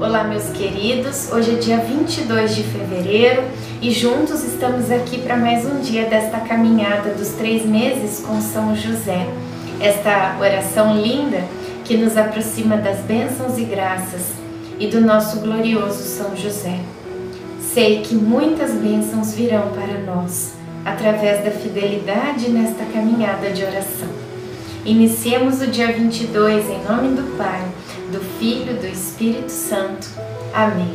Olá, meus queridos. Hoje é dia 22 de fevereiro e juntos estamos aqui para mais um dia desta caminhada dos três meses com São José. Esta oração linda que nos aproxima das bênçãos e graças e do nosso glorioso São José. Sei que muitas bênçãos virão para nós através da fidelidade nesta caminhada de oração. Iniciemos o dia 22 em nome do Pai do Filho, do Espírito Santo. Amém.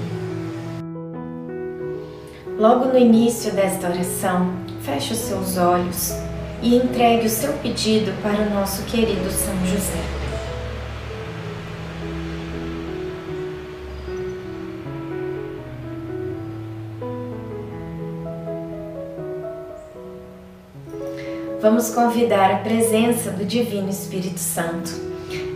Logo no início desta oração, feche os seus olhos e entregue o seu pedido para o nosso querido São José. Vamos convidar a presença do Divino Espírito Santo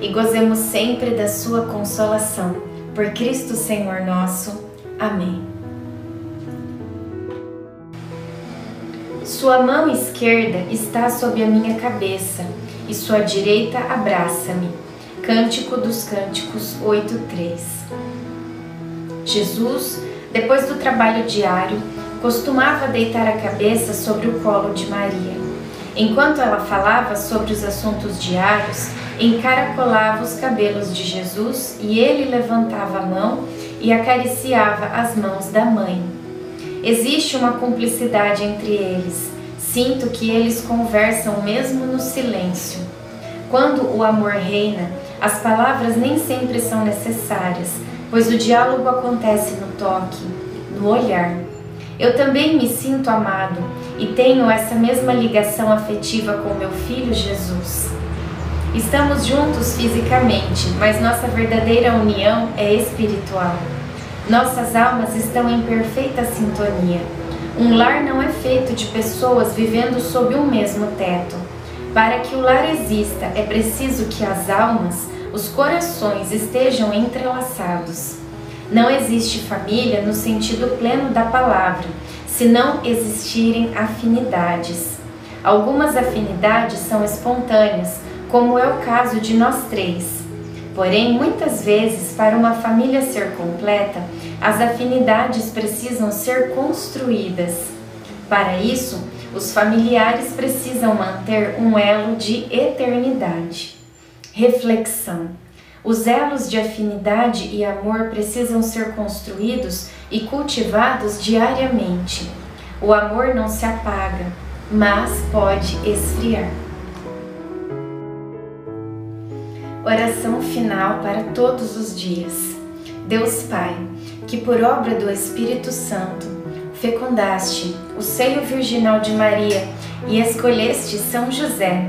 e gozemos sempre da sua consolação. Por Cristo Senhor nosso. Amém. Sua mão esquerda está sob a minha cabeça e sua direita abraça-me. Cântico dos Cânticos 8:3. Jesus, depois do trabalho diário, costumava deitar a cabeça sobre o colo de Maria. Enquanto ela falava sobre os assuntos diários, encaracolava os cabelos de Jesus e ele levantava a mão e acariciava as mãos da mãe. Existe uma cumplicidade entre eles. Sinto que eles conversam mesmo no silêncio. Quando o amor reina, as palavras nem sempre são necessárias, pois o diálogo acontece no toque, no olhar. Eu também me sinto amado e tenho essa mesma ligação afetiva com meu filho Jesus. Estamos juntos fisicamente, mas nossa verdadeira união é espiritual. Nossas almas estão em perfeita sintonia. Um lar não é feito de pessoas vivendo sob um mesmo teto. Para que o lar exista, é preciso que as almas, os corações estejam entrelaçados. Não existe família no sentido pleno da palavra, se não existirem afinidades. Algumas afinidades são espontâneas, como é o caso de nós três. Porém, muitas vezes, para uma família ser completa, as afinidades precisam ser construídas. Para isso, os familiares precisam manter um elo de eternidade. Reflexão: os elos de afinidade e amor precisam ser construídos e cultivados diariamente. O amor não se apaga, mas pode esfriar. Oração final para todos os dias. Deus Pai, que por obra do Espírito Santo fecundaste o seio virginal de Maria e escolheste São José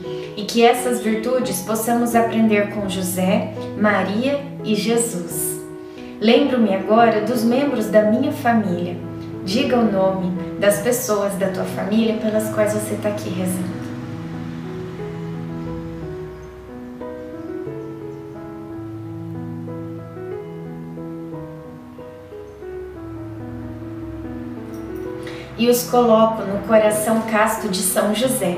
e que essas virtudes possamos aprender com José, Maria e Jesus. Lembro-me agora dos membros da minha família. Diga o nome das pessoas da tua família pelas quais você está aqui rezando. e os coloco no coração casto de São José,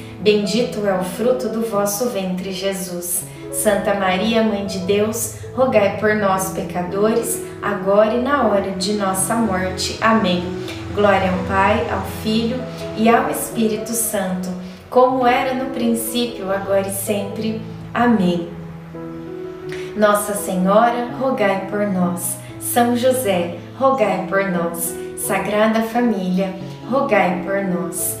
bendito é o fruto do vosso ventre, Jesus. Santa Maria, Mãe de Deus, rogai por nós, pecadores, agora e na hora de nossa morte. Amém. Glória ao Pai, ao Filho e ao Espírito Santo, como era no princípio, agora e sempre. Amém. Nossa Senhora, rogai por nós. São José, rogai por nós. Sagrada Família, rogai por nós.